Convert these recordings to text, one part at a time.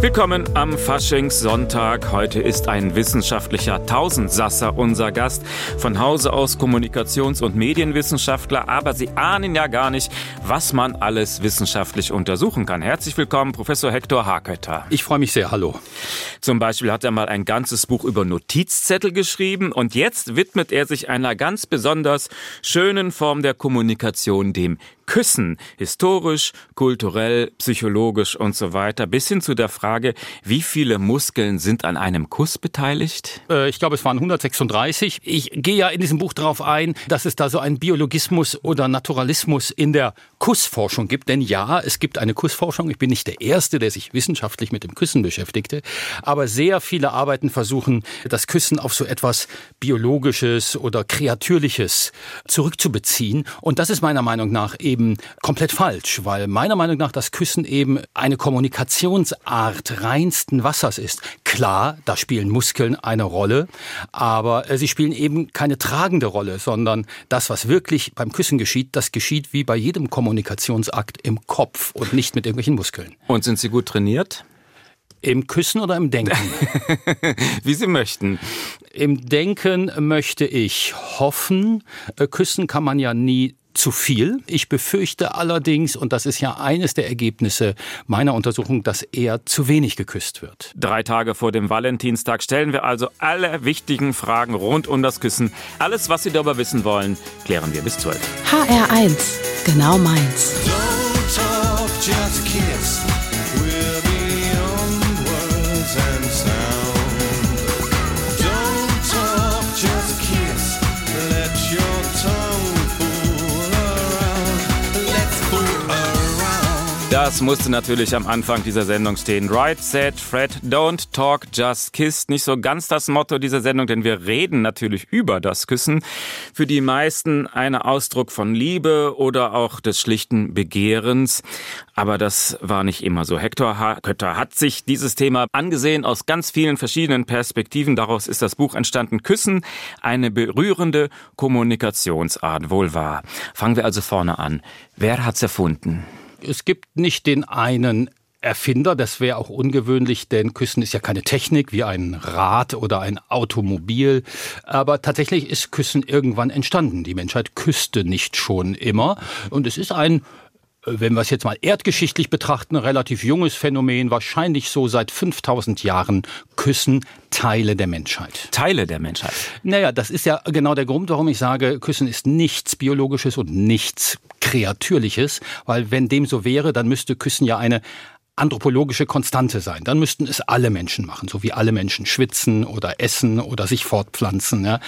Willkommen am Faschingssonntag. Heute ist ein wissenschaftlicher Tausendsasser unser Gast. Von Hause aus Kommunikations- und Medienwissenschaftler, aber Sie ahnen ja gar nicht, was man alles wissenschaftlich untersuchen kann. Herzlich willkommen, Professor Hector Hakötter. Ich freue mich sehr, hallo. Zum Beispiel hat er mal ein ganzes Buch über Notizzettel geschrieben und jetzt widmet er sich einer ganz besonders schönen Form der Kommunikation, dem Küssen, historisch, kulturell, psychologisch und so weiter, bis hin zu der Frage, wie viele Muskeln sind an einem Kuss beteiligt? Äh, ich glaube, es waren 136. Ich gehe ja in diesem Buch darauf ein, dass es da so einen Biologismus oder Naturalismus in der Kussforschung gibt. Denn ja, es gibt eine Kussforschung. Ich bin nicht der Erste, der sich wissenschaftlich mit dem Küssen beschäftigte. Aber sehr viele Arbeiten versuchen, das Küssen auf so etwas Biologisches oder Kreatürliches zurückzubeziehen. Und das ist meiner Meinung nach eben eben komplett falsch, weil meiner Meinung nach das Küssen eben eine Kommunikationsart reinsten Wassers ist. Klar, da spielen Muskeln eine Rolle, aber äh, sie spielen eben keine tragende Rolle, sondern das, was wirklich beim Küssen geschieht, das geschieht wie bei jedem Kommunikationsakt im Kopf und nicht mit irgendwelchen Muskeln. Und sind Sie gut trainiert? Im Küssen oder im Denken? Wie Sie möchten. Im Denken möchte ich hoffen. Äh, küssen kann man ja nie zu viel. Ich befürchte allerdings, und das ist ja eines der Ergebnisse meiner Untersuchung, dass eher zu wenig geküsst wird. Drei Tage vor dem Valentinstag stellen wir also alle wichtigen Fragen rund um das Küssen. Alles, was Sie darüber wissen wollen, klären wir bis 12. HR1, genau meins. Das musste natürlich am Anfang dieser Sendung stehen. Right, said Fred, don't talk, just kiss. Nicht so ganz das Motto dieser Sendung, denn wir reden natürlich über das Küssen. Für die meisten ein Ausdruck von Liebe oder auch des schlichten Begehrens. Aber das war nicht immer so. Hector H. Kötter hat sich dieses Thema angesehen aus ganz vielen verschiedenen Perspektiven. Daraus ist das Buch entstanden. Küssen, eine berührende Kommunikationsart. Wohl wahr. Fangen wir also vorne an. Wer hat's erfunden? Es gibt nicht den einen Erfinder, das wäre auch ungewöhnlich, denn Küssen ist ja keine Technik wie ein Rad oder ein Automobil. Aber tatsächlich ist Küssen irgendwann entstanden. Die Menschheit küsste nicht schon immer. Und es ist ein wenn wir es jetzt mal erdgeschichtlich betrachten, ein relativ junges Phänomen, wahrscheinlich so seit 5000 Jahren küssen Teile der Menschheit. Teile der Menschheit. Naja, das ist ja genau der Grund, warum ich sage, Küssen ist nichts Biologisches und nichts Kreatürliches, weil wenn dem so wäre, dann müsste Küssen ja eine anthropologische Konstante sein. Dann müssten es alle Menschen machen, so wie alle Menschen schwitzen oder essen oder sich fortpflanzen. Ja.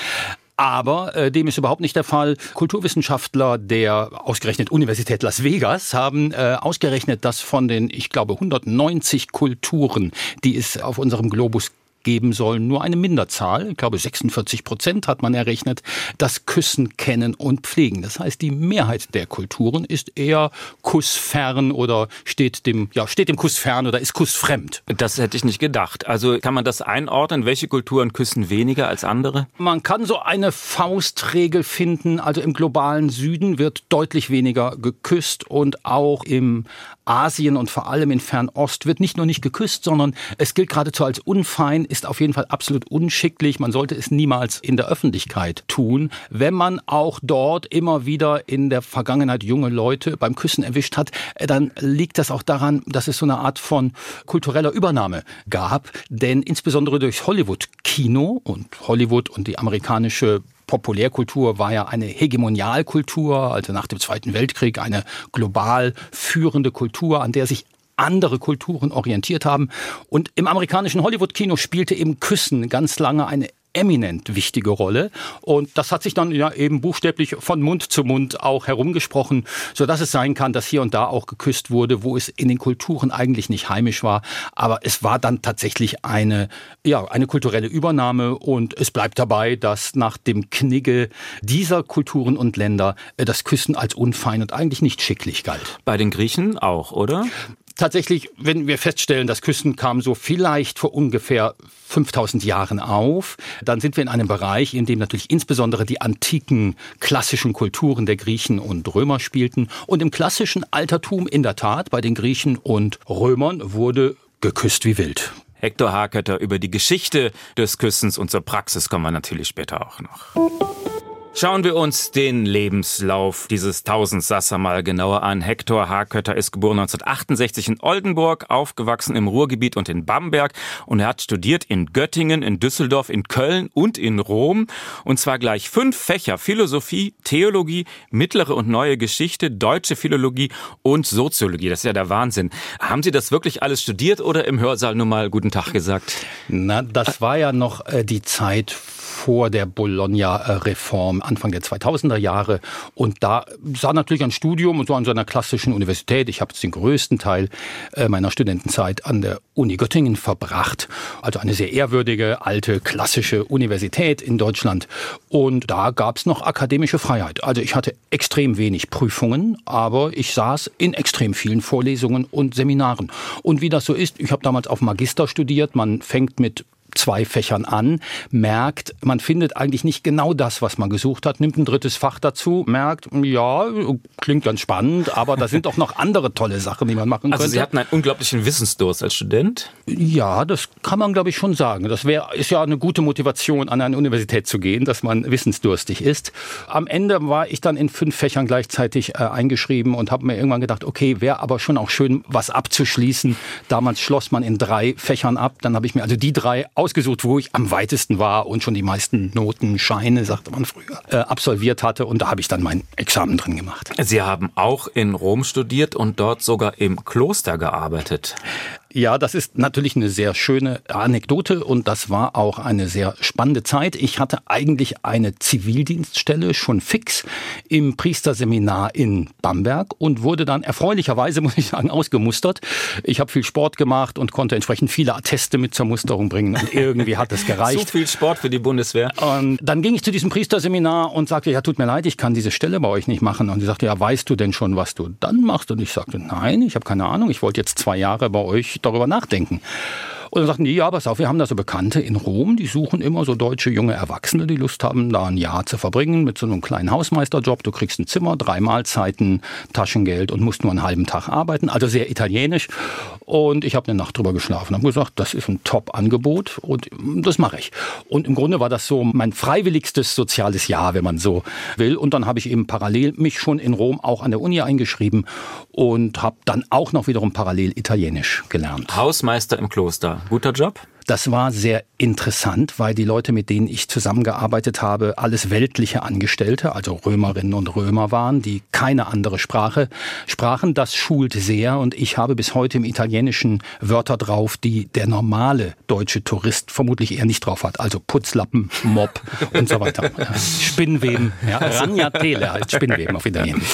Aber äh, dem ist überhaupt nicht der Fall. Kulturwissenschaftler der ausgerechnet Universität Las Vegas haben äh, ausgerechnet, dass von den, ich glaube, 190 Kulturen, die es auf unserem Globus geben sollen, nur eine Minderzahl, ich glaube 46 Prozent hat man errechnet, das Küssen kennen und pflegen. Das heißt, die Mehrheit der Kulturen ist eher kussfern oder steht dem, ja, steht dem Kuss fern oder ist kussfremd. Das hätte ich nicht gedacht. Also kann man das einordnen? Welche Kulturen küssen weniger als andere? Man kann so eine Faustregel finden. Also im globalen Süden wird deutlich weniger geküsst und auch im Asien und vor allem in Fernost wird nicht nur nicht geküsst, sondern es gilt geradezu als unfein, ist auf jeden Fall absolut unschicklich. Man sollte es niemals in der Öffentlichkeit tun. Wenn man auch dort immer wieder in der Vergangenheit junge Leute beim Küssen erwischt hat, äh, dann liegt das auch daran, dass es so eine Art von kultureller Übernahme gab. Denn insbesondere durch Hollywood-Kino und Hollywood und die amerikanische Populärkultur war ja eine Hegemonialkultur, also nach dem Zweiten Weltkrieg eine global führende Kultur, an der sich andere Kulturen orientiert haben. Und im amerikanischen Hollywood-Kino spielte eben Küssen ganz lange eine eminent wichtige Rolle. Und das hat sich dann ja eben buchstäblich von Mund zu Mund auch herumgesprochen, so dass es sein kann, dass hier und da auch geküsst wurde, wo es in den Kulturen eigentlich nicht heimisch war. Aber es war dann tatsächlich eine, ja, eine kulturelle Übernahme und es bleibt dabei, dass nach dem Knigge dieser Kulturen und Länder äh, das Küssen als unfein und eigentlich nicht schicklich galt. Bei den Griechen auch, oder? Tatsächlich, wenn wir feststellen, das Küssen kam so vielleicht vor ungefähr 5000 Jahren auf, dann sind wir in einem Bereich, in dem natürlich insbesondere die antiken klassischen Kulturen der Griechen und Römer spielten. Und im klassischen Altertum in der Tat bei den Griechen und Römern wurde geküsst wie wild. Hector Harkötter über die Geschichte des Küssens und zur Praxis kommen wir natürlich später auch noch. Schauen wir uns den Lebenslauf dieses Tausendsasser mal genauer an. Hector Harkötter ist geboren 1968 in Oldenburg, aufgewachsen im Ruhrgebiet und in Bamberg und er hat studiert in Göttingen, in Düsseldorf, in Köln und in Rom und zwar gleich fünf Fächer Philosophie, Theologie, mittlere und neue Geschichte, deutsche Philologie und Soziologie. Das ist ja der Wahnsinn. Haben Sie das wirklich alles studiert oder im Hörsaal nur mal guten Tag gesagt? Na, das war ja noch äh, die Zeit vor der Bologna-Reform Anfang der 2000er Jahre. Und da sah natürlich ein Studium und so an so einer klassischen Universität. Ich habe den größten Teil äh, meiner Studentenzeit an der Uni Göttingen verbracht. Also eine sehr ehrwürdige, alte, klassische Universität in Deutschland. Und da gab es noch akademische Freiheit. Also ich hatte extrem wenig Prüfungen, aber ich saß in extrem vielen Vorlesungen und Seminaren. Und wie das so ist, ich habe damals auf Magister studiert. Man fängt mit zwei Fächern an, merkt, man findet eigentlich nicht genau das, was man gesucht hat, nimmt ein drittes Fach dazu, merkt, ja, klingt ganz spannend, aber da sind auch noch andere tolle Sachen, die man machen Also könnte. Sie hatten einen unglaublichen Wissensdurst als Student? Ja, das kann man, glaube ich, schon sagen. Das wäre ist ja eine gute Motivation, an eine Universität zu gehen, dass man wissensdurstig ist. Am Ende war ich dann in fünf Fächern gleichzeitig äh, eingeschrieben und habe mir irgendwann gedacht, okay, wäre aber schon auch schön, was abzuschließen. Damals schloss man in drei Fächern ab. Dann habe ich mir also die drei ausgesucht, wo ich am weitesten war und schon die meisten Noten, Scheine, sagte man früher, äh, absolviert hatte. Und da habe ich dann mein Examen drin gemacht. Sie haben auch in Rom studiert und dort sogar im Kloster gearbeitet. Ja, das ist natürlich eine sehr schöne Anekdote und das war auch eine sehr spannende Zeit. Ich hatte eigentlich eine Zivildienststelle schon fix im Priesterseminar in Bamberg und wurde dann erfreulicherweise, muss ich sagen, ausgemustert. Ich habe viel Sport gemacht und konnte entsprechend viele Atteste mit zur Musterung bringen und irgendwie hat es So gereicht. viel Sport für die Bundeswehr. Und dann ging ich zu diesem Priesterseminar und sagte, ja, tut mir leid, ich kann diese Stelle bei euch nicht machen. Und sie sagte, ja, weißt du denn schon, was du dann machst? Und ich sagte, nein, ich habe keine Ahnung. Ich wollte jetzt zwei Jahre bei euch darüber nachdenken. Und dann sagten die, ja, pass auf, wir haben da so Bekannte in Rom, die suchen immer so deutsche junge Erwachsene, die Lust haben, da ein Jahr zu verbringen mit so einem kleinen Hausmeisterjob. Du kriegst ein Zimmer, drei Mahlzeiten, Taschengeld und musst nur einen halben Tag arbeiten. Also sehr italienisch. Und ich habe eine Nacht drüber geschlafen, habe gesagt, das ist ein Top-Angebot und das mache ich. Und im Grunde war das so mein freiwilligstes soziales Jahr, wenn man so will. Und dann habe ich eben parallel mich schon in Rom auch an der Uni eingeschrieben und habe dann auch noch wiederum parallel Italienisch gelernt. Hausmeister im Kloster. Guter Job? Das war sehr interessant, weil die Leute, mit denen ich zusammengearbeitet habe, alles weltliche Angestellte, also Römerinnen und Römer waren, die keine andere Sprache sprachen. Das schult sehr und ich habe bis heute im Italienischen Wörter drauf, die der normale deutsche Tourist vermutlich eher nicht drauf hat. Also Putzlappen, Mob und so weiter. Spinnweben, ja. Ragnatele heißt Spinnweben auf Italienisch.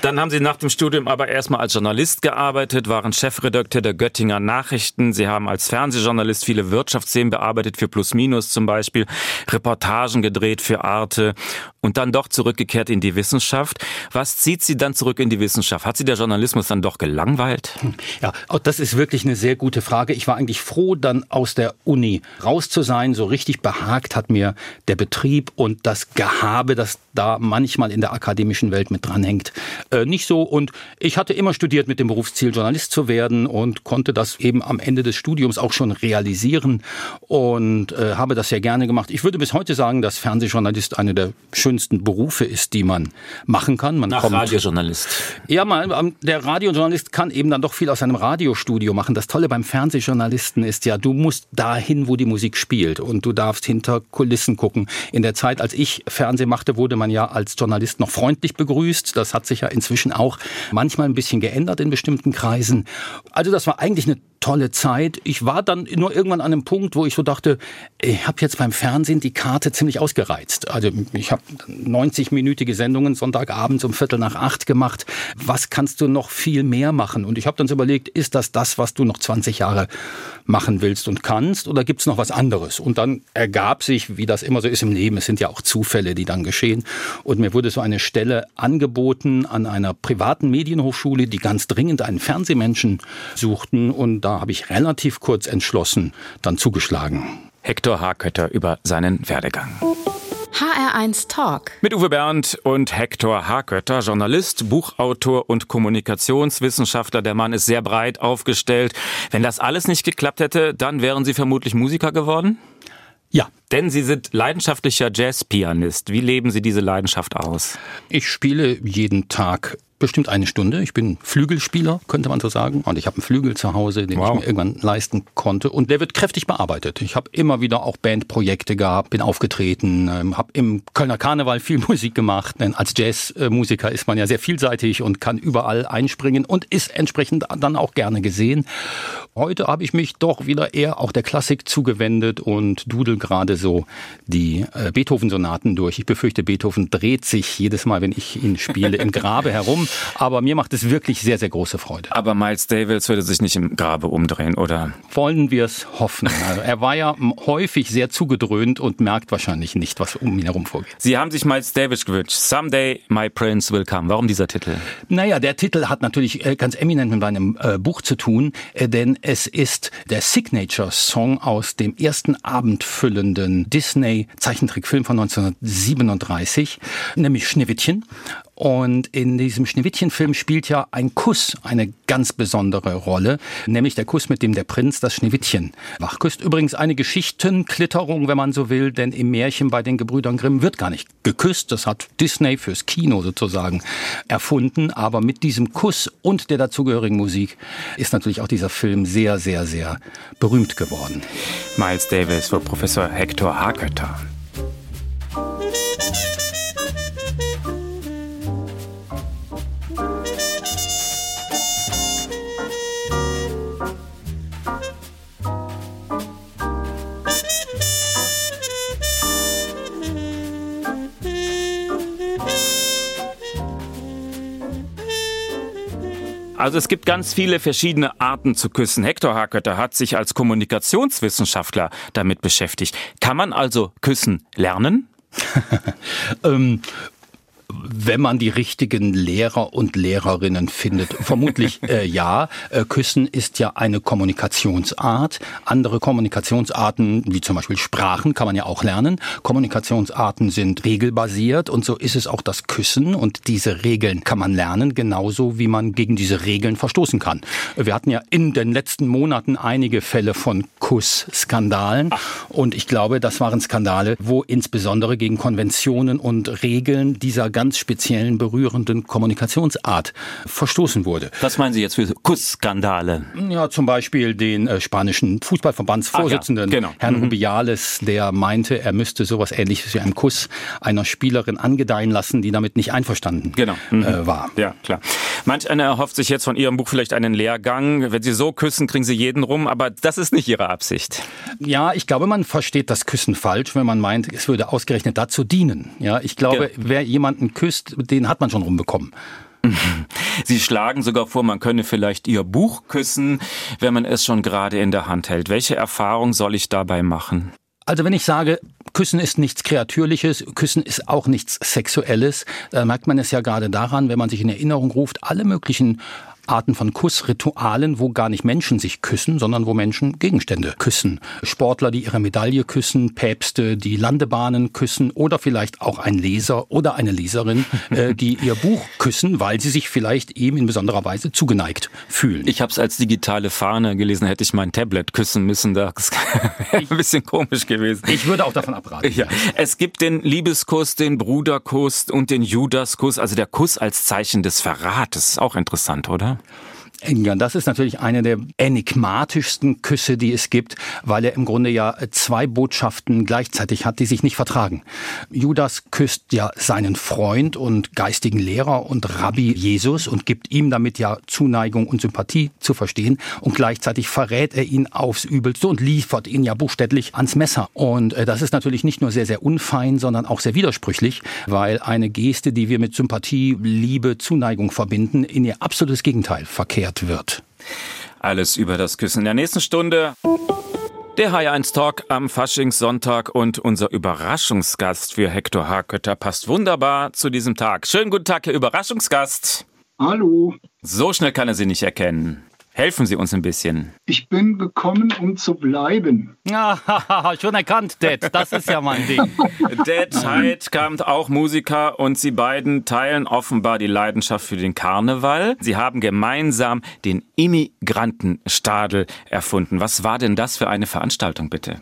Dann haben Sie nach dem Studium aber erstmal als Journalist gearbeitet, waren Chefredakteur der Göttinger Nachrichten. Sie haben als Fernsehjournalist viele Wirtschaftsthemen bearbeitet, für Plus Minus zum Beispiel, Reportagen gedreht für Arte und dann doch zurückgekehrt in die Wissenschaft. Was zieht Sie dann zurück in die Wissenschaft? Hat Sie der Journalismus dann doch gelangweilt? Ja, auch das ist wirklich eine sehr gute Frage. Ich war eigentlich froh, dann aus der Uni raus zu sein. So richtig behagt hat mir der Betrieb und das Gehabe, das da manchmal in der akademischen Welt mit dranhängt, äh, nicht so. Und ich hatte immer studiert mit dem Berufsziel, Journalist zu werden und konnte das eben am Ende des Studiums auch schon realisieren und äh, habe das sehr gerne gemacht. Ich würde bis heute sagen, dass Fernsehjournalist eine der schönsten Berufe ist, die man machen kann. Man Nach kommt Radiojournalist. ja, mal, ähm, der Radiojournalist kann eben dann doch viel aus einem Radiostudio machen. Das Tolle beim Fernsehjournalisten ist ja, du musst dahin, wo die Musik spielt und du darfst hinter Kulissen gucken. In der Zeit, als ich Fernsehen machte, wurde man ja als Journalist noch freundlich begrüßt. Das hat sich ja inzwischen auch manchmal ein bisschen geändert in bestimmten Kreisen. Also das war eigentlich eine tolle Zeit. Ich war dann nur irgendwann an einem Punkt, wo ich so dachte, ich habe jetzt beim Fernsehen die Karte ziemlich ausgereizt. Also ich habe 90-minütige Sendungen Sonntagabends um Viertel nach acht gemacht. Was kannst du noch viel mehr machen? Und ich habe dann so überlegt, ist das das, was du noch 20 Jahre machen willst und kannst oder gibt's noch was anderes? Und dann ergab sich, wie das immer so ist im Leben, es sind ja auch Zufälle, die dann geschehen. Und mir wurde so eine Stelle angeboten an einer privaten Medienhochschule, die ganz dringend einen Fernsehmenschen suchten. Und da habe ich relativ kurz entschlossen dann zugeschlagen. Hector Hakötter über seinen Werdegang. HR1 Talk. Mit Uwe Bernd und Hector Hakötter, Journalist, Buchautor und Kommunikationswissenschaftler. Der Mann ist sehr breit aufgestellt. Wenn das alles nicht geklappt hätte, dann wären Sie vermutlich Musiker geworden? Ja, Denn Sie sind leidenschaftlicher Jazzpianist. Wie leben Sie diese Leidenschaft aus? ich spiele jeden Tag bestimmt eine Stunde. Ich bin Flügelspieler, könnte man so sagen. Und ich habe einen Flügel zu Hause, den Wow. ich mir irgendwann leisten konnte. Und der wird kräftig bearbeitet. Ich habe immer wieder auch Bandprojekte gehabt, bin aufgetreten, ähm, habe im Kölner Karneval viel Musik gemacht. Denn als Jazzmusiker ist man ja sehr vielseitig und kann überall einspringen und ist entsprechend dann auch gerne gesehen. Heute habe ich mich doch wieder eher auch der Klassik zugewendet und dudel gerade so die äh, Beethoven-Sonaten durch. Ich befürchte, Beethoven dreht sich jedes Mal, wenn ich ihn spiele, im Grabe herum. Aber mir macht es wirklich sehr, sehr große Freude. Aber Miles Davis würde sich nicht im Grabe umdrehen, oder? Wollen wir es hoffen. Also er war ja häufig sehr zugedröhnt und merkt wahrscheinlich nicht, was um ihn herum vorgeht. Sie haben sich Miles Davis gewünscht. Someday my prince will come. Warum dieser Titel? Naja, der Titel hat natürlich äh, ganz eminent mit meinem äh, Buch zu tun, äh, denn es ist der Signature-Song aus dem ersten abendfüllenden Disney-Zeichentrickfilm von 1937, nämlich Schneewittchen. Und in diesem Schneewittchen-Film spielt ja ein Kuss eine ganz besondere Rolle, nämlich der Kuss, mit dem der Prinz das Schneewittchen wachküsst. Übrigens eine Geschichtenklitterung, wenn man so will, denn im Märchen bei den Gebrüdern Grimm wird gar nicht geküsst. Das hat Disney fürs Kino sozusagen erfunden. Aber mit diesem Kuss und der dazugehörigen Musik ist natürlich auch dieser Film sehr, sehr, sehr berühmt geworden. Miles Davis für Professor Hector Hakötter. Also es gibt ganz viele verschiedene Arten zu küssen. Hector Hakötter hat sich als Kommunikationswissenschaftler damit beschäftigt. Kann man also küssen lernen? Ähm, wenn man die richtigen Lehrer und Lehrerinnen findet. Vermutlich äh, ja. Äh, Küssen ist ja eine Kommunikationsart. Andere Kommunikationsarten, wie zum Beispiel Sprachen, kann man ja auch lernen. Kommunikationsarten sind regelbasiert und so ist es auch das Küssen. Und diese Regeln kann man lernen, genauso wie man gegen diese Regeln verstoßen kann. Wir hatten ja in den letzten Monaten einige Fälle von Kussskandalen. Und ich glaube, das waren Skandale, wo insbesondere gegen Konventionen und Regeln dieser ganz speziellen berührenden Kommunikationsart verstoßen wurde. Was meinen Sie jetzt für Kussskandale? Ja, zum Beispiel den äh, spanischen Fußballverbandsvorsitzenden, Ach ja, genau. Herrn Rubiales, der meinte, er müsste sowas ähnliches wie einen Kuss einer Spielerin angedeihen lassen, die damit nicht einverstanden Genau. Mhm. äh, war. Ja, klar. Manch einer erhofft sich jetzt von Ihrem Buch vielleicht einen Lehrgang. Wenn Sie so küssen, kriegen Sie jeden rum, aber das ist nicht Ihre Absicht. Ja, ich glaube, man versteht das Küssen falsch, wenn man meint, es würde ausgerechnet dazu dienen. Ja, ich glaube, Ja. wer jemanden küsst, den hat man schon rumbekommen. Sie schlagen sogar vor, man könne vielleicht Ihr Buch küssen, wenn man es schon gerade in der Hand hält. Welche Erfahrung soll ich dabei machen? Also wenn ich sage, Küssen ist nichts Kreatürliches, Küssen ist auch nichts Sexuelles, da merkt man es ja gerade daran, wenn man sich in Erinnerung ruft, alle möglichen Arten von Kussritualen, wo gar nicht Menschen sich küssen, sondern wo Menschen Gegenstände küssen. Sportler, die ihre Medaille küssen, Päpste, die Landebahnen küssen oder vielleicht auch ein Leser oder eine Leserin, äh, die ihr Buch küssen, weil sie sich vielleicht ihm in besonderer Weise zugeneigt fühlen. Ich habe es als digitale Fahne gelesen, hätte ich mein Tablet küssen müssen. Das wäre ein bisschen komisch gewesen. ich würde auch davon abraten. Ja, es gibt den Liebeskuss, den Bruderkuss und den Judaskuss, also der Kuss als Zeichen des Verrates. Auch interessant, oder? Ja, das ist natürlich eine der enigmatischsten Küsse, die es gibt, weil er im Grunde ja zwei Botschaften gleichzeitig hat, die sich nicht vertragen. Judas küsst ja seinen Freund und geistigen Lehrer und Rabbi Jesus und gibt ihm damit ja Zuneigung und Sympathie zu verstehen und gleichzeitig verrät er ihn aufs Übelste und liefert ihn ja buchstäblich ans Messer. Und äh, das ist natürlich nicht nur sehr, sehr unfein, sondern auch sehr widersprüchlich, weil eine Geste, die wir mit Sympathie, Liebe, Zuneigung verbinden, in ihr absolutes Gegenteil verkehrt wird. Alles über das Küssen in der nächsten Stunde. Der HR1 Talk am Faschingssonntag und unser Überraschungsgast für Hector Harkötter passt wunderbar zu diesem Tag. Schönen guten Tag, Herr Überraschungsgast. Hallo, So schnell kann er Sie nicht erkennen. Helfen Sie uns ein bisschen. ich bin gekommen, um zu bleiben. Ah, schon erkannt, Dad. Das ist ja mein Ding. Dad Heidkamp, auch Musiker und Sie beiden teilen offenbar die Leidenschaft für den Karneval. Sie haben gemeinsam den Immigrantenstadel erfunden. Was war denn das für eine Veranstaltung, bitte?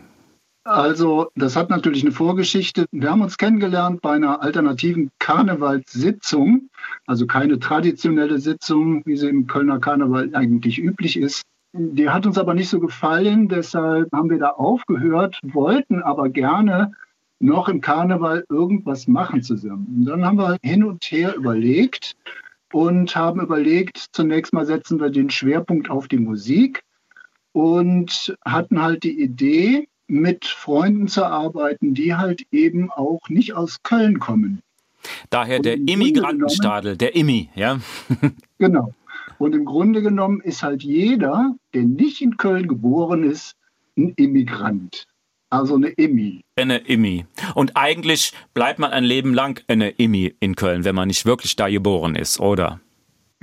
Also, das hat natürlich eine Vorgeschichte. Wir haben uns kennengelernt bei einer alternativen Karnevalssitzung, also keine traditionelle Sitzung, wie sie im Kölner Karneval eigentlich üblich ist. Die hat uns aber nicht so gefallen, deshalb haben wir da aufgehört, wollten aber gerne noch im Karneval irgendwas machen zusammen. Und dann haben wir hin und her überlegt und haben überlegt, zunächst mal setzen wir den Schwerpunkt auf die Musik und hatten halt die Idee, mit Freunden zu arbeiten, die halt eben auch nicht aus Köln kommen. Daher der Immigrantenstadel, der Immi, ja? Genau. Und im Grunde genommen ist halt jeder, der nicht in Köln geboren ist, ein Immigrant. Also eine Immi. Eine Immi. Und eigentlich bleibt man ein Leben lang eine Immi in Köln, wenn man nicht wirklich da geboren ist, oder?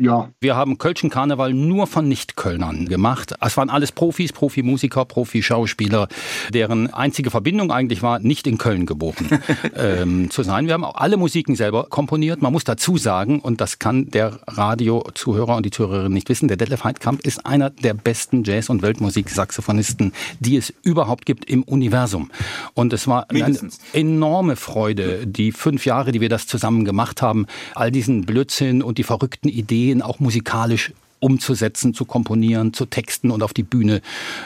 Ja, Wir haben Kölschen Karneval nur von Nicht-Kölnern gemacht. Es waren alles Profis, Profimusiker, Profischauspieler, deren einzige Verbindung eigentlich war, nicht in Köln geboren ähm, zu sein. Wir haben auch alle Musiken selber komponiert. Man muss dazu sagen, und das kann der Radiozuhörer und die Zuhörerin nicht wissen, der Detlef Heidkamp ist einer der besten Jazz- und Weltmusik-Saxophonisten, die es überhaupt gibt im Universum. Und es war eine Mindestens. enorme Freude, die fünf Jahre, die wir das zusammen gemacht haben, all diesen Blödsinn und die verrückten Ideen auch musikalisch umzusetzen, zu komponieren, zu texten und auf die Bühne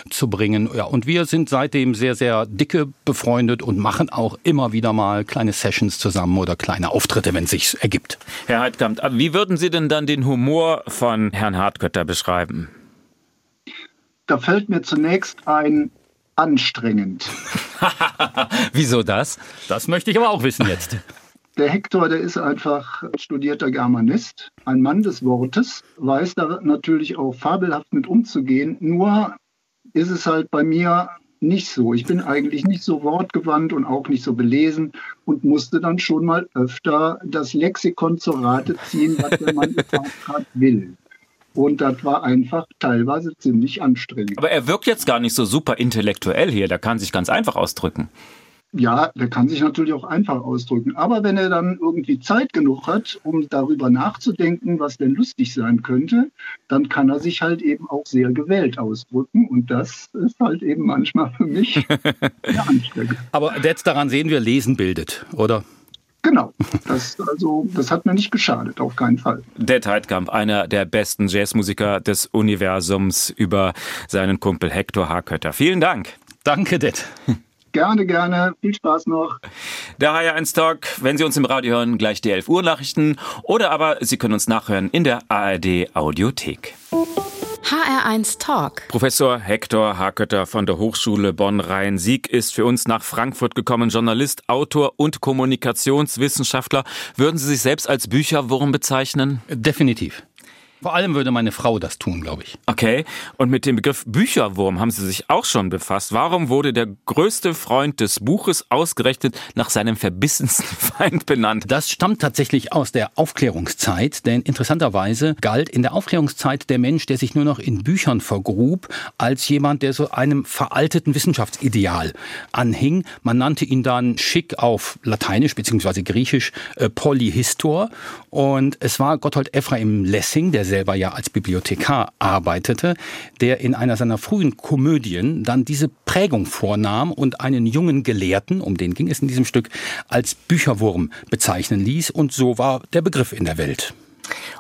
zu bringen. Ja, und wir sind seitdem sehr, sehr dicke befreundet und machen auch immer wieder mal kleine Sessions zusammen oder kleine Auftritte, wenn es sich ergibt. Herr Heidkamp, wie würden Sie denn dann den Humor von Herrn Hartkötter beschreiben? da fällt mir zunächst ein anstrengend. Wieso das? Das möchte ich aber auch wissen jetzt. Der Hector, der ist einfach studierter Germanist, ein Mann des Wortes, weiß da natürlich auch fabelhaft mit umzugehen. Nur ist es halt bei mir nicht so. Ich bin eigentlich nicht so wortgewandt und auch nicht so belesen und musste dann schon mal öfter das Lexikon zur Rate ziehen, was der Mann gerade will. Und das war einfach teilweise ziemlich anstrengend. Aber er wirkt jetzt gar nicht so super intellektuell hier, der kann sich ganz einfach ausdrücken. Ja, der kann sich natürlich auch einfach ausdrücken. Aber wenn er dann irgendwie Zeit genug hat, um darüber nachzudenken, was denn lustig sein könnte, dann kann er sich halt eben auch sehr gewählt ausdrücken. Und das ist halt eben manchmal für mich sehr anstrengend. Aber jetzt daran sehen wir, Lesen bildet, oder? Genau. Das, also, das hat mir nicht geschadet, auf keinen Fall. Dead Heidkamp, einer der besten Jazzmusiker des Universums, über seinen Kumpel Hector Harkötter. Vielen Dank. Danke, Det. Gerne, gerne. Viel Spaß noch. Der HR1 Talk, wenn Sie uns im Radio hören, gleich die 11 Uhr Nachrichten oder aber Sie können uns nachhören in der ARD Audiothek. HR1 Talk. Professor Hector Harkötter von der Hochschule Bonn-Rhein-Sieg ist für uns nach Frankfurt gekommen, Journalist, Autor und Kommunikationswissenschaftler. Würden Sie sich selbst als Bücherwurm bezeichnen? Definitiv. Vor allem würde meine Frau das tun, glaube ich. Okay. Und mit dem Begriff Bücherwurm haben Sie sich auch schon befasst. Warum wurde der größte Freund des Buches ausgerechnet nach seinem verbissensten Feind benannt? Das stammt tatsächlich aus der Aufklärungszeit, denn interessanterweise galt in der Aufklärungszeit der Mensch, der sich nur noch in Büchern vergrub, als jemand, der so einem veralteten Wissenschaftsideal anhing. Man nannte ihn dann schick auf Lateinisch bzw. Griechisch äh, Polyhistor und es war Gotthold Ephraim Lessing, der selber ja als Bibliothekar arbeitete, der in einer seiner frühen Komödien dann diese Prägung vornahm und einen jungen Gelehrten, um den ging es in diesem Stück, als Bücherwurm bezeichnen ließ und so war der Begriff in der Welt.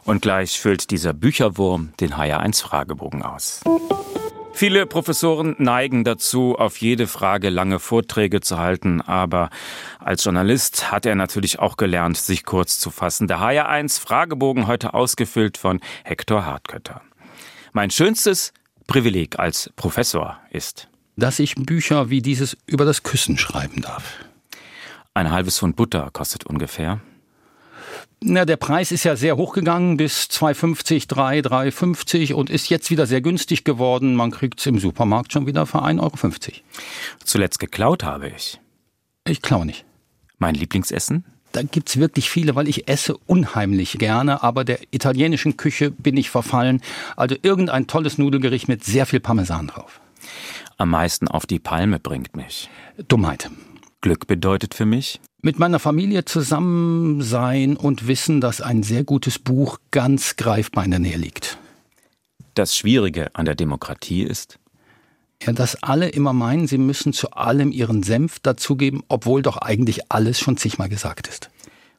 Und gleich füllt dieser Bücherwurm den HR1 Fragebogen aus. Viele Professoren neigen dazu, auf jede Frage lange Vorträge zu halten, aber als Journalist hat er natürlich auch gelernt, sich kurz zu fassen. Der HR1 Fragebogen heute ausgefüllt von Hector Hartkötter. Mein schönstes Privileg als Professor ist, Dass ich Bücher wie dieses über das Küssen schreiben darf. ein halbes Pfund Butter kostet ungefähr. Na, der Preis ist ja sehr hochgegangen bis 2,50, 3, 3,50 und ist jetzt wieder sehr günstig geworden. Man kriegt es im Supermarkt schon wieder für 1,50 Euro. Zuletzt geklaut habe ich. Ich klaue nicht. Mein Lieblingsessen? Da gibt's wirklich viele, weil ich esse unheimlich gerne, aber der italienischen Küche bin ich verfallen. Also irgendein tolles Nudelgericht mit sehr viel Parmesan drauf. Am meisten auf die Palme bringt mich. Dummheit. Glück bedeutet für mich, Mit meiner Familie zusammen sein und wissen, dass ein sehr gutes Buch ganz greifbar in der Nähe liegt. das Schwierige an der Demokratie ist, Ja, dass alle immer meinen, sie müssen zu allem ihren Senf dazugeben, obwohl doch eigentlich alles schon zigmal gesagt ist.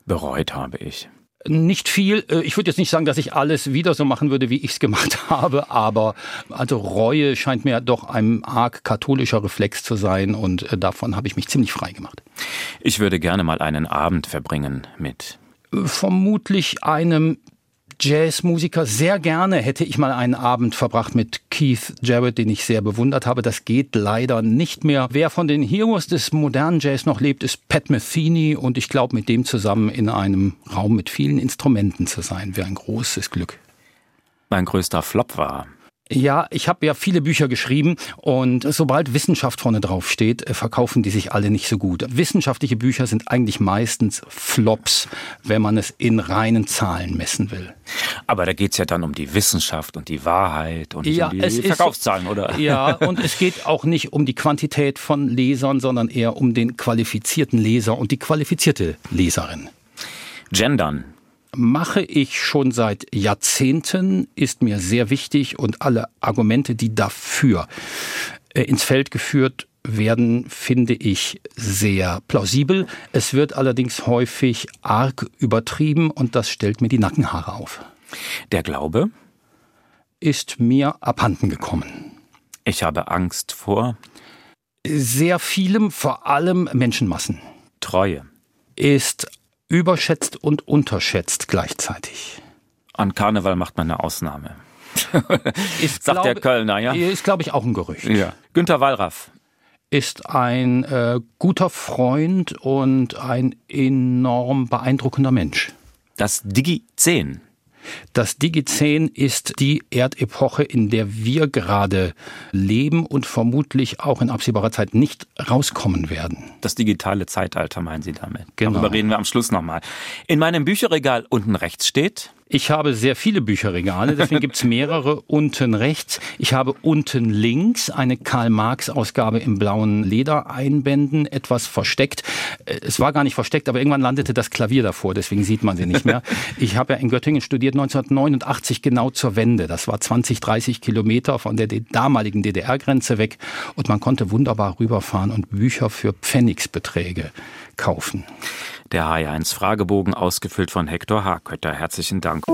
bereut habe ich. Nicht viel. Äh, Ich würde jetzt nicht sagen, dass ich alles wieder so machen würde, wie ich es gemacht habe, aber also Reue scheint mir doch ein arg katholischer Reflex zu sein und äh, davon habe ich mich ziemlich frei gemacht. Ich würde gerne mal einen Abend verbringen mit. Vermutlich einem Jazzmusiker. Sehr gerne hätte ich mal einen Abend verbracht mit Keith Jarrett, den ich sehr bewundert habe. Das geht leider nicht mehr. Wer von den Heroes des modernen Jazz noch lebt, ist Pat Metheny und ich glaube, mit dem zusammen in einem Raum mit vielen Instrumenten zu sein, wäre ein großes Glück. Mein größter Flop war. Ja, ich habe ja viele Bücher geschrieben und sobald Wissenschaft vorne drauf steht, äh, verkaufen die sich alle nicht so gut. Wissenschaftliche Bücher sind eigentlich meistens Flops, wenn man es in reinen Zahlen messen will. Aber da geht's ja dann um die Wissenschaft und die Wahrheit und Ja, um es die ist- Verkaufszahlen, oder? Ja, und es geht auch nicht um die Quantität von Lesern, sondern eher um den qualifizierten Leser und die qualifizierte Leserin. Gendern. Mache ich schon seit Jahrzehnten, ist mir sehr wichtig und alle Argumente, die dafür äh, ins Feld geführt werden, finde ich sehr plausibel. Es wird allerdings häufig arg übertrieben und das stellt mir die Nackenhaare auf. Der Glaube. Ist mir abhanden gekommen. Ich habe Angst vor Sehr vielem, vor allem Menschenmassen. Treue. ist überschätzt und unterschätzt gleichzeitig. An Karneval macht man eine Ausnahme. Ist, Sagt der Kölner, ja? Ist, glaube ich, auch ein Gerücht. Ja. Günter Wallraff. Ist ein äh, guter Freund und ein enorm beeindruckender Mensch. Das Digi-10. Das Digizän ist die Erdepoche, in der wir gerade leben und vermutlich auch in absehbarer Zeit nicht rauskommen werden. Das digitale Zeitalter meinen Sie damit. Genau. Darüber reden wir am Schluss nochmal. In meinem Bücherregal unten rechts steht Ich habe sehr viele Bücherregale, deswegen gibt's mehrere unten rechts. Ich habe unten links eine Karl-Marx-Ausgabe im blauen Leder einbänden, etwas versteckt. Äh, Es war gar nicht versteckt, aber irgendwann landete das Klavier davor, deswegen sieht man sie nicht mehr. Ich habe ja in Göttingen studiert 1989 genau zur Wende. Das war 20, 30 Kilometer von der damaligen DDR-Grenze weg und man konnte wunderbar rüberfahren und Bücher für Pfennigsbeträge kaufen. Der HR1 Fragebogen, ausgefüllt von Hector Harkötter. Herzlichen Dank.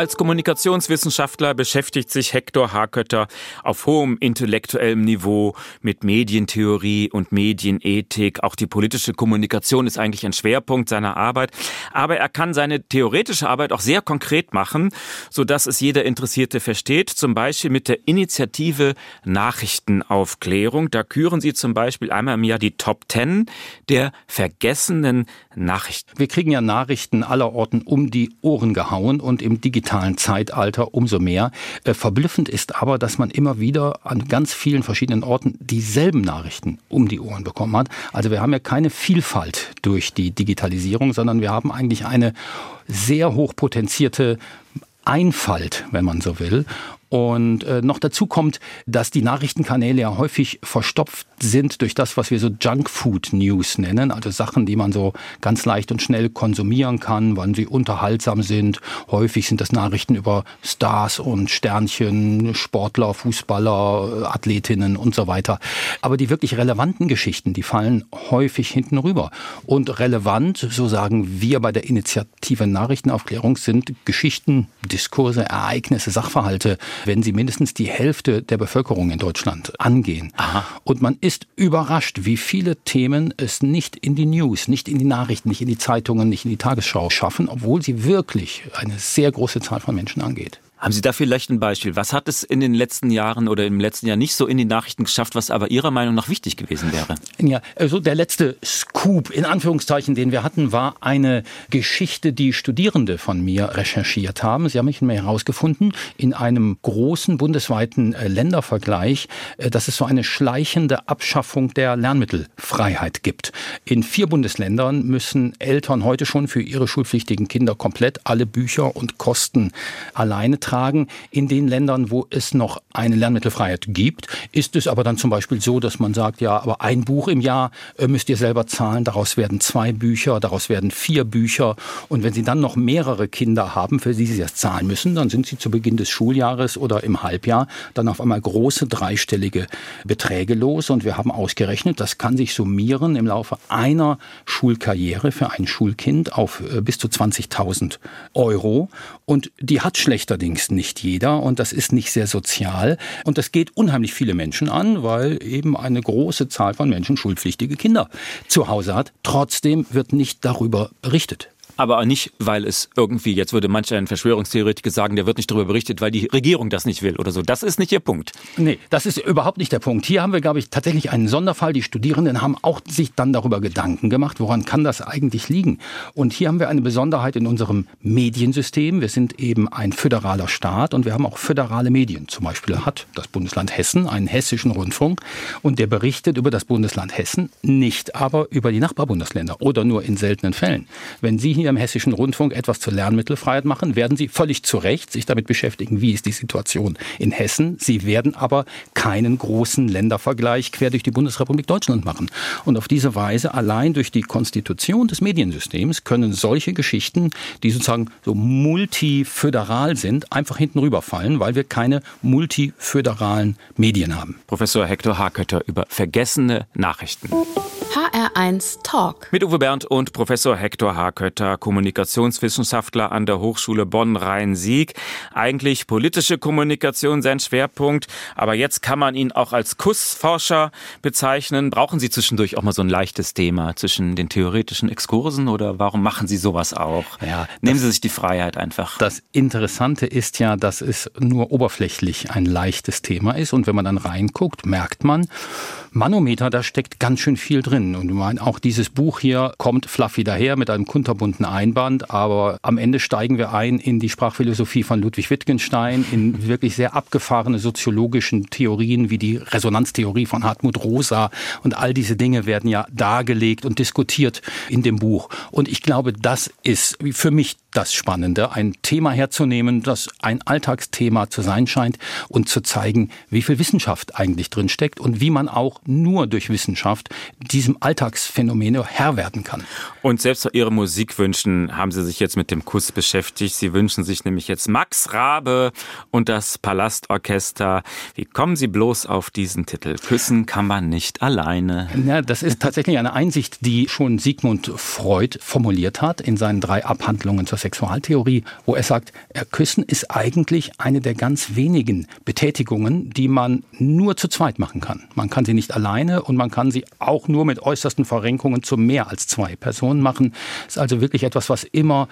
Als Kommunikationswissenschaftler beschäftigt sich Hector Harkötter auf hohem intellektuellem Niveau mit Medientheorie und Medienethik. Auch die politische Kommunikation ist eigentlich ein Schwerpunkt seiner Arbeit. Aber er kann seine theoretische Arbeit auch sehr konkret machen, sodass es jeder Interessierte versteht. Zum Beispiel mit der Initiative Nachrichtenaufklärung. Da küren sie zum Beispiel einmal im Jahr die Top Ten der vergessenen Nachrichten. Wir kriegen ja Nachrichten aller Orten um die Ohren gehauen und im digitalen Zeitalter umso mehr. Äh, verblüffend ist aber, dass man immer wieder an ganz vielen verschiedenen Orten dieselben Nachrichten um die Ohren bekommen hat. Also wir haben ja keine Vielfalt durch die Digitalisierung, sondern wir haben eigentlich eine sehr hochpotenzierte Einfalt, wenn man so will. Und äh, noch dazu kommt, dass die Nachrichtenkanäle ja häufig verstopft sind durch das, was wir so Junkfood News nennen, also Sachen, die man so ganz leicht und schnell konsumieren kann, wann sie unterhaltsam sind. Häufig sind das Nachrichten über Stars und Sternchen, Sportler, Fußballer, Athletinnen und so weiter. Aber die wirklich relevanten Geschichten, die fallen häufig hinten rüber. Und relevant, so sagen wir bei der Initiative Nachrichtenaufklärung, sind Geschichten, Diskurse, Ereignisse, Sachverhalte, wenn sie mindestens die Hälfte der Bevölkerung in Deutschland angehen. Aha. Und man ist überrascht, wie viele Themen es nicht in die News, nicht in die Nachrichten, nicht in die Zeitungen, nicht in die Tagesschau schaffen, obwohl sie wirklich eine sehr große Zahl von Menschen angeht. Haben Sie da vielleicht ein Beispiel? Was hat es in den letzten Jahren oder im letzten Jahr nicht so in die Nachrichten geschafft, was aber Ihrer Meinung nach wichtig gewesen wäre? Ja, also der letzte Scoop in Anführungszeichen, den wir hatten, war eine Geschichte, die Studierende von mir recherchiert haben. Sie haben mich herausgefunden in einem großen bundesweiten äh, Ländervergleich, äh, dass es so eine schleichende Abschaffung der Lernmittelfreiheit gibt. In vier Bundesländern müssen Eltern heute schon für ihre schulpflichtigen Kinder komplett alle Bücher und Kosten alleine. In den Ländern, wo es noch eine Lernmittelfreiheit gibt, ist es aber dann zum Beispiel so, dass man sagt, ja, aber ein Buch im Jahr äh, müsst ihr selber zahlen, daraus werden zwei Bücher, daraus werden vier Bücher. Und wenn Sie dann noch mehrere Kinder haben, für die Sie das zahlen müssen, dann sind Sie zu Beginn des Schuljahres oder im Halbjahr dann auf einmal große dreistellige Beträge los. Und wir haben ausgerechnet, das kann sich summieren im Laufe einer Schulkarriere für ein Schulkind auf äh, bis zu 20.000 Euro. Und die hat schlechterdings nicht jeder und das ist nicht sehr sozial. Und das geht unheimlich viele Menschen an, weil eben eine große Zahl von Menschen schulpflichtige Kinder zu Hause hat. Trotzdem wird nicht darüber berichtet. Aber auch nicht, weil es irgendwie, jetzt würde manch ein Verschwörungstheoretiker sagen, der wird nicht darüber berichtet, weil die Regierung das nicht will oder so. Das ist nicht ihr Punkt. Nee, das ist überhaupt nicht der Punkt. Hier haben wir, glaube ich, tatsächlich einen Sonderfall. Die Studierenden haben auch sich dann darüber Gedanken gemacht, woran kann das eigentlich liegen. Und hier haben wir eine Besonderheit in unserem Mediensystem. Wir sind eben ein föderaler Staat und wir haben auch föderale Medien. Zum Beispiel hat das Bundesland Hessen einen hessischen Rundfunk und der berichtet über das Bundesland Hessen, nicht aber über die Nachbarbundesländer oder nur in seltenen Fällen. Wenn Sie hier im Hessischen Rundfunk etwas zur Lernmittelfreiheit machen, werden Sie völlig zu Recht sich damit beschäftigen, wie ist die Situation in Hessen. Sie werden aber keinen großen Ländervergleich quer durch die Bundesrepublik Deutschland machen. Und auf diese Weise, allein durch die Konstitution des Mediensystems, können solche Geschichten, die sozusagen so multiföderal sind, einfach hinten rüberfallen, weil wir keine multiföderalen Medien haben. Professor Hector Hakötter über vergessene Nachrichten. HR1 Talk. Mit Uwe Bernd und Professor Hector Hakötter, Kommunikationswissenschaftler an der Hochschule Bonn-Rhein-Sieg. Eigentlich politische Kommunikation sein Schwerpunkt, aber jetzt kann man ihn auch als Kussforscher bezeichnen. Brauchen Sie zwischendurch auch mal so ein leichtes Thema zwischen den theoretischen Exkursen oder warum machen Sie sowas auch? Ja, Nehmen Sie sich die Freiheit einfach. Das Interessante ist ja, dass es nur oberflächlich ein leichtes Thema ist. Und wenn man dann reinguckt, merkt man, Manometer, da steckt ganz schön viel drin. Und ich meine, auch dieses Buch hier kommt fluffy daher mit einem kunterbunten Einband, aber am Ende steigen wir ein in die Sprachphilosophie von Ludwig Wittgenstein, in wirklich sehr abgefahrene soziologischen Theorien wie die Resonanztheorie von Hartmut Rosa und all diese Dinge werden ja dargelegt und diskutiert in dem Buch. Und ich glaube, das ist für mich das Spannende, ein Thema herzunehmen, das ein Alltagsthema zu sein scheint und zu zeigen, wie viel Wissenschaft eigentlich drin steckt und wie man auch nur durch Wissenschaft diesem Alltagsphänomen Herr werden kann. Und selbst bei Ihren Musikwünschen haben Sie sich jetzt mit dem Kuss beschäftigt. Sie wünschen sich nämlich jetzt Max Rabe und das Palastorchester. Wie kommen Sie bloß auf diesen Titel? Küssen kann man nicht alleine. Ja, das ist tatsächlich eine Einsicht, die schon Sigmund Freud formuliert hat in seinen drei Abhandlungen zur Sexualtheorie, wo er sagt, äh, Küssen ist eigentlich eine der ganz wenigen Betätigungen, die man nur zu zweit machen kann. Man kann sie nicht alleine und man kann sie auch nur mit äußersten Verrenkungen zu mehr als zwei Personen machen. Ist also wirklich etwas, was immer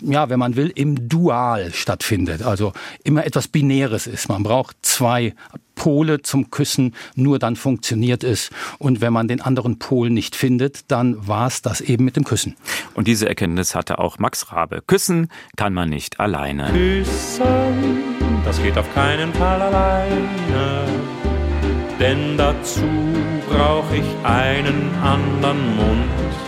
ja, wenn man will, im Dual stattfindet. Also immer etwas Binäres ist. Man braucht zwei Pole zum Küssen, nur dann funktioniert es. Und wenn man den anderen Pol nicht findet, dann war es das eben mit dem Küssen. Und diese Erkenntnis hatte auch Max Rabe. Küssen kann man nicht alleine. Küssen, das geht auf keinen Fall alleine. Denn dazu brauche ich einen anderen Mund.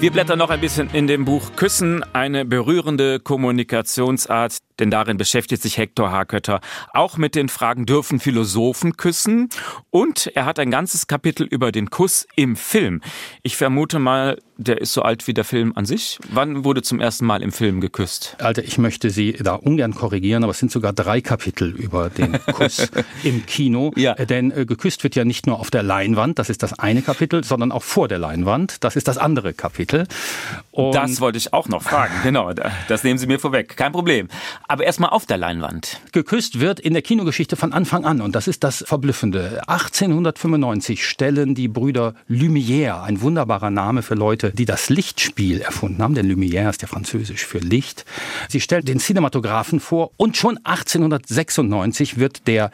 Wir blättern noch ein bisschen in dem Buch Küssen, eine berührende Kommunikationsart, denn darin beschäftigt sich Hector Harkötter auch mit den Fragen, dürfen Philosophen küssen? Und er hat ein ganzes Kapitel über den Kuss im Film. Ich vermute mal, der ist so alt wie der Film an sich. Wann wurde zum ersten Mal im Film geküsst? Alter, ich möchte Sie da ungern korrigieren, aber es sind sogar drei Kapitel über den Kuss im Kino. Ja. Äh, Denn äh, geküsst wird ja nicht nur auf der Leinwand, das ist das eine Kapitel, sondern auch vor der Leinwand, das ist das andere Kapitel. Und Das wollte ich auch noch fragen. Genau, da- das nehmen Sie mir vorweg. Kein Problem. Aber erstmal auf der Leinwand. Geküsst wird in der Kinogeschichte von Anfang an und das ist das Verblüffende. 1895 stellen die Brüder Lumière, ein wunderbarer Name für Leute, die das Lichtspiel erfunden haben, denn Lumière ist ja französisch für Licht. Sie stellen den Cinematographen vor und schon 1896 wird der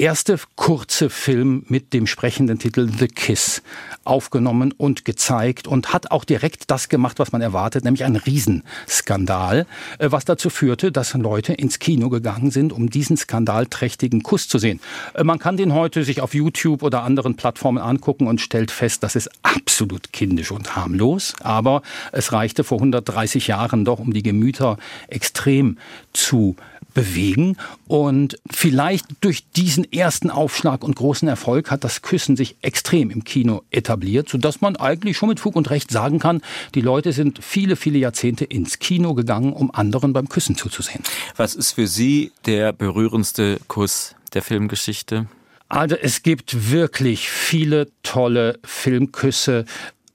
erste kurze Film mit dem sprechenden Titel The Kiss aufgenommen und gezeigt und hat auch direkt das gemacht, was man erwartet, nämlich einen Riesenskandal, äh, was dazu führte, dass Leute ins Kino gegangen sind, um diesen skandalträchtigen Kuss zu sehen. Äh, Man kann den heute sich auf YouTube oder anderen Plattformen angucken und stellt fest, das ist absolut kindisch und harmlos, aber es reichte vor 130 Jahren doch, um die Gemüter extrem zu bewegen. Und vielleicht durch diesen ersten Aufschlag und großen Erfolg hat das Küssen sich extrem im Kino etabliert, sodass man eigentlich schon mit Fug und Recht sagen kann, die Leute sind viele, viele Jahrzehnte ins Kino gegangen, um anderen beim Küssen zuzusehen. Was ist für Sie der berührendste Kuss der Filmgeschichte? Also es gibt wirklich viele tolle Filmküsse.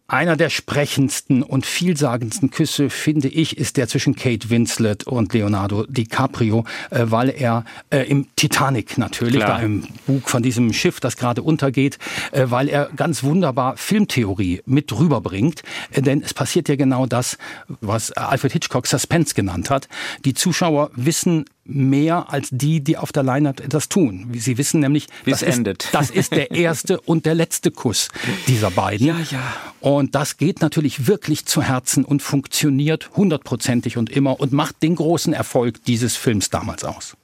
Einer der sprechendsten und vielsagendsten Küsse, finde ich, ist der zwischen Kate Winslet und Leonardo DiCaprio, äh, weil er äh, im Titanic natürlich, Klar. da im Bug von diesem Schiff, das gerade untergeht, äh, weil er ganz wunderbar Filmtheorie mit rüberbringt. Äh, denn es passiert ja genau das, was Alfred Hitchcock Suspense genannt hat. Die Zuschauer wissen mehr als die, die auf der Leinwand etwas tun. Sie wissen nämlich, das ist, endet. das ist der erste und der letzte Kuss dieser beiden. Ja, ja. Und das geht natürlich wirklich zu Herzen und funktioniert hundertprozentig und immer und macht den großen Erfolg dieses Films damals aus.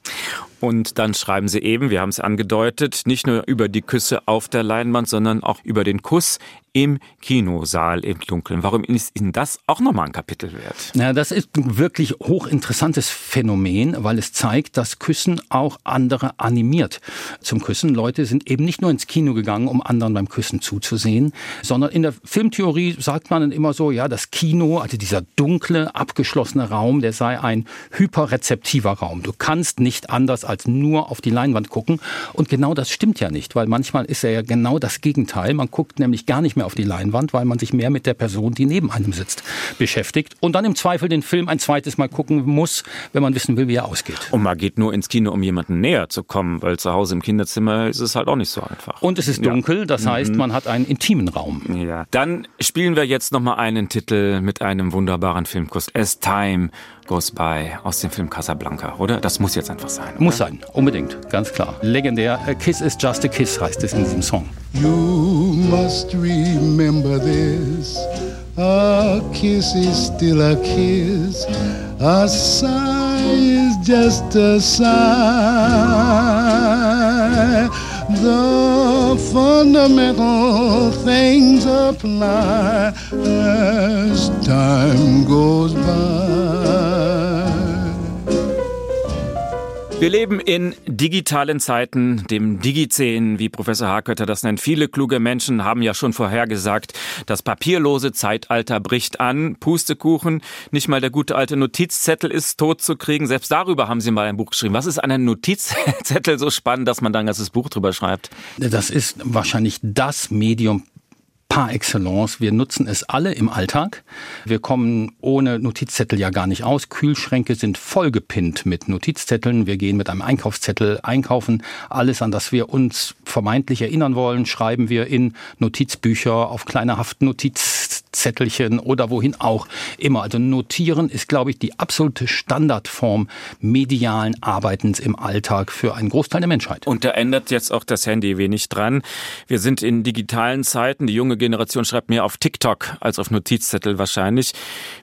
Und dann schreiben Sie eben, wir haben es angedeutet, nicht nur über die Küsse auf der Leinwand, sondern auch über den Kuss im Kinosaal im Dunkeln. Warum ist Ihnen das auch nochmal ein Kapitel wert? Ja, das ist ein wirklich hochinteressantes Phänomen, weil es zeigt, dass Küssen auch andere animiert zum Küssen. Leute sind eben nicht nur ins Kino gegangen, um anderen beim Küssen zuzusehen, sondern in der Filmtheorie sagt man dann immer so, ja, das Kino, also dieser dunkle, abgeschlossene Raum, der sei ein hyperrezeptiver Raum. Du kannst nicht anders als nur auf die Leinwand gucken. Und genau das stimmt ja nicht, weil manchmal ist er ja genau das Gegenteil. Man guckt nämlich gar nicht mehr auf die Leinwand, weil man sich mehr mit der Person, die neben einem sitzt, beschäftigt und dann im Zweifel den Film ein zweites Mal gucken muss, wenn man wissen will, wie er ausgeht. Und man geht nur ins Kino, um jemanden näher zu kommen, weil zu Hause im Kinderzimmer ist es halt auch nicht so einfach. Und es ist dunkel, das heißt, man hat einen intimen Raum. Ja. Dann spielen wir jetzt nochmal einen Titel mit einem wunderbaren Filmkuss. As Time Goes By aus dem Film Casablanca, oder? Das muss jetzt einfach sein. Muss sein, unbedingt, ganz klar. Legendär. A Kiss is just a kiss heißt es in diesem Song. You must remember this. A kiss is still a kiss. A sigh is just a sigh. The fundamental things apply as time goes by. Wir leben in digitalen Zeiten, dem Digizän, wie Professor Harkötter das nennt. Viele kluge Menschen haben ja schon vorhergesagt, das papierlose Zeitalter bricht an. Pustekuchen, nicht mal der gute alte Notizzettel ist tot zu kriegen. Selbst darüber haben Sie mal ein Buch geschrieben. Was ist an einem Notizzettel so spannend, dass man da ein ganzes Buch drüber schreibt? Das ist wahrscheinlich das Medium par excellence. Wir nutzen es alle im Alltag. Wir kommen ohne Notizzettel ja gar nicht aus. Kühlschränke sind vollgepinnt mit Notizzetteln. Wir gehen mit einem Einkaufszettel einkaufen. Alles, an das wir uns vermeintlich erinnern wollen, schreiben wir in Notizbücher, auf kleine Haftnotizzettelchen oder wohin auch immer. Also notieren ist, glaube ich, die absolute Standardform medialen Arbeitens im Alltag für einen Großteil der Menschheit. Und da ändert jetzt auch das Handy wenig dran. Wir sind in digitalen Zeiten. Die junge Generation schreibt mehr auf TikTok als auf Notizzettel wahrscheinlich.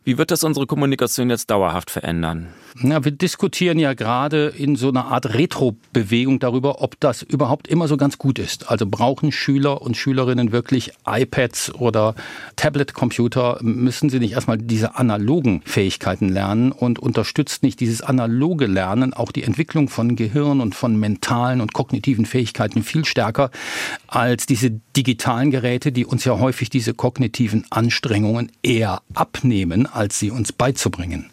Wie wird das unsere Kommunikation jetzt dauerhaft verändern? Ja, wir diskutieren ja gerade in so einer Art Retro-Bewegung darüber, ob das überhaupt immer so ganz gut ist. Also brauchen Schüler und Schülerinnen wirklich iPads oder Tablet Computer, müssen Sie nicht erstmal diese analogen Fähigkeiten lernen und unterstützt nicht dieses analoge Lernen auch die Entwicklung von Gehirn und von mentalen und kognitiven Fähigkeiten viel stärker als diese digitalen Geräte, die uns ja häufig diese kognitiven Anstrengungen eher abnehmen, als sie uns beizubringen.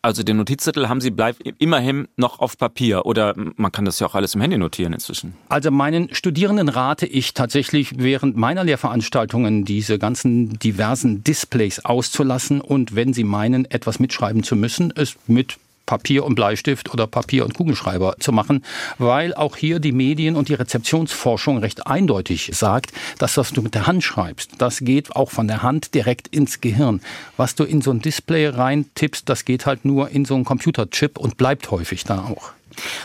Also den Notizzettel haben Sie bleibt immerhin noch auf Papier oder man kann das ja auch alles im Handy notieren inzwischen. Also meinen Studierenden rate ich tatsächlich während meiner Lehrveranstaltungen diese ganzen diversen Displays auszulassen und wenn sie meinen, etwas mitschreiben zu müssen, es mit Papier und Bleistift oder Papier und Kugelschreiber zu machen, weil auch hier die Medien und die Rezeptionsforschung recht eindeutig sagt, dass was du mit der Hand schreibst, das geht auch von der Hand direkt ins Gehirn. Was du in so ein Display rein tippst, das geht halt nur in so einen Computerchip und bleibt häufig da auch.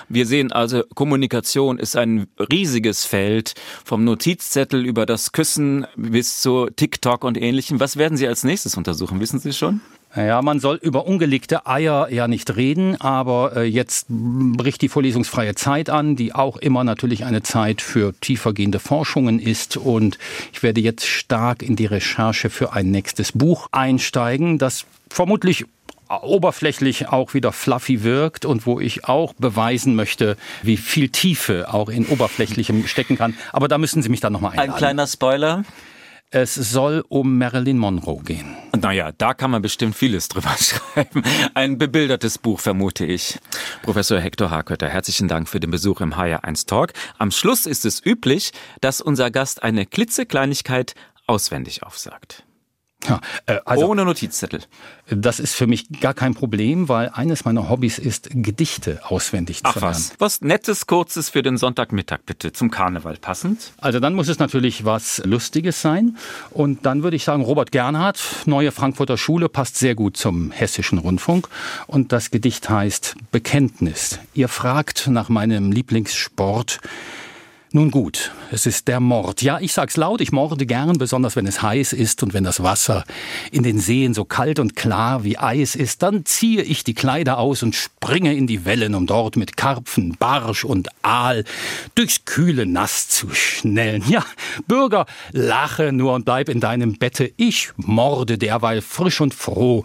Wir sehen also, Kommunikation ist ein riesiges Feld, vom Notizzettel über das Küssen bis zu TikTok und ähnlichem. Was werden Sie als nächstes untersuchen? Wissen Sie schon? Ja, man soll über ungelegte Eier ja nicht reden, aber äh, jetzt bricht die vorlesungsfreie Zeit an, die auch immer natürlich eine Zeit für tiefergehende Forschungen ist. Und ich werde jetzt stark in die Recherche für ein nächstes Buch einsteigen, das vermutlich oberflächlich auch wieder fluffy wirkt und wo ich auch beweisen möchte, wie viel Tiefe auch in oberflächlichem stecken kann. Aber da müssen Sie mich dann nochmal einladen. Ein kleiner Spoiler. Es soll um Marilyn Monroe gehen. Naja, da kann man bestimmt vieles drüber schreiben. Ein bebildertes Buch, vermute ich. Professor Hector Harkötter, herzlichen Dank für den Besuch im HR1 Talk. Am Schluss ist es üblich, dass unser Gast eine klitzekleinigkeit auswendig aufsagt. Ja, äh, also, Ohne Notizzettel. Das ist für mich gar kein Problem, weil eines meiner Hobbys ist, Gedichte auswendig Ach zu lernen. was. Was Nettes, Kurzes für den Sonntagmittag bitte, zum Karneval passend. Also dann muss es natürlich was Lustiges sein. Und dann würde ich sagen, Robert Gernhardt, Neue Frankfurter Schule, passt sehr gut zum Hessischen Rundfunk. Und das Gedicht heißt Bekenntnis. Ihr fragt nach meinem Lieblingssport. Nun gut, es ist der Mord. Ja, ich sag's laut, ich morde gern, besonders wenn es heiß ist und wenn das Wasser in den Seen so kalt und klar wie Eis ist, dann ziehe ich die Kleider aus und springe in die Wellen, um dort mit Karpfen, Barsch und Aal durchs kühle Nass zu schnellen. Ja, Bürger, lache nur und bleib in deinem Bette. Ich morde derweil frisch und froh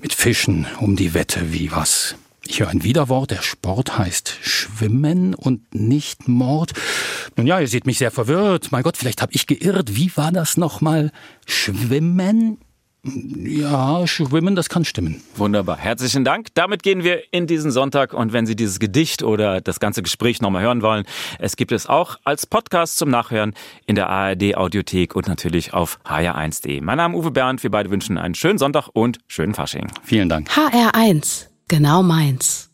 mit Fischen um die Wette wie was. Ich höre ein Widerwort, der Sport heißt Schwimmen und nicht Mord. Nun ja, ihr seht mich sehr verwirrt. Mein Gott, vielleicht habe ich geirrt. Wie war das nochmal? Schwimmen? Ja, Schwimmen, das kann stimmen. Wunderbar. Herzlichen Dank. Damit gehen wir in diesen Sonntag. Und wenn Sie dieses Gedicht oder das ganze Gespräch nochmal hören wollen, es gibt es auch als Podcast zum Nachhören in der ARD Audiothek und natürlich auf hr1.de. Mein Name ist Uwe Bernd. Wir beide wünschen einen schönen Sonntag und schönen Fasching. Vielen Dank. HR1 Genau meins.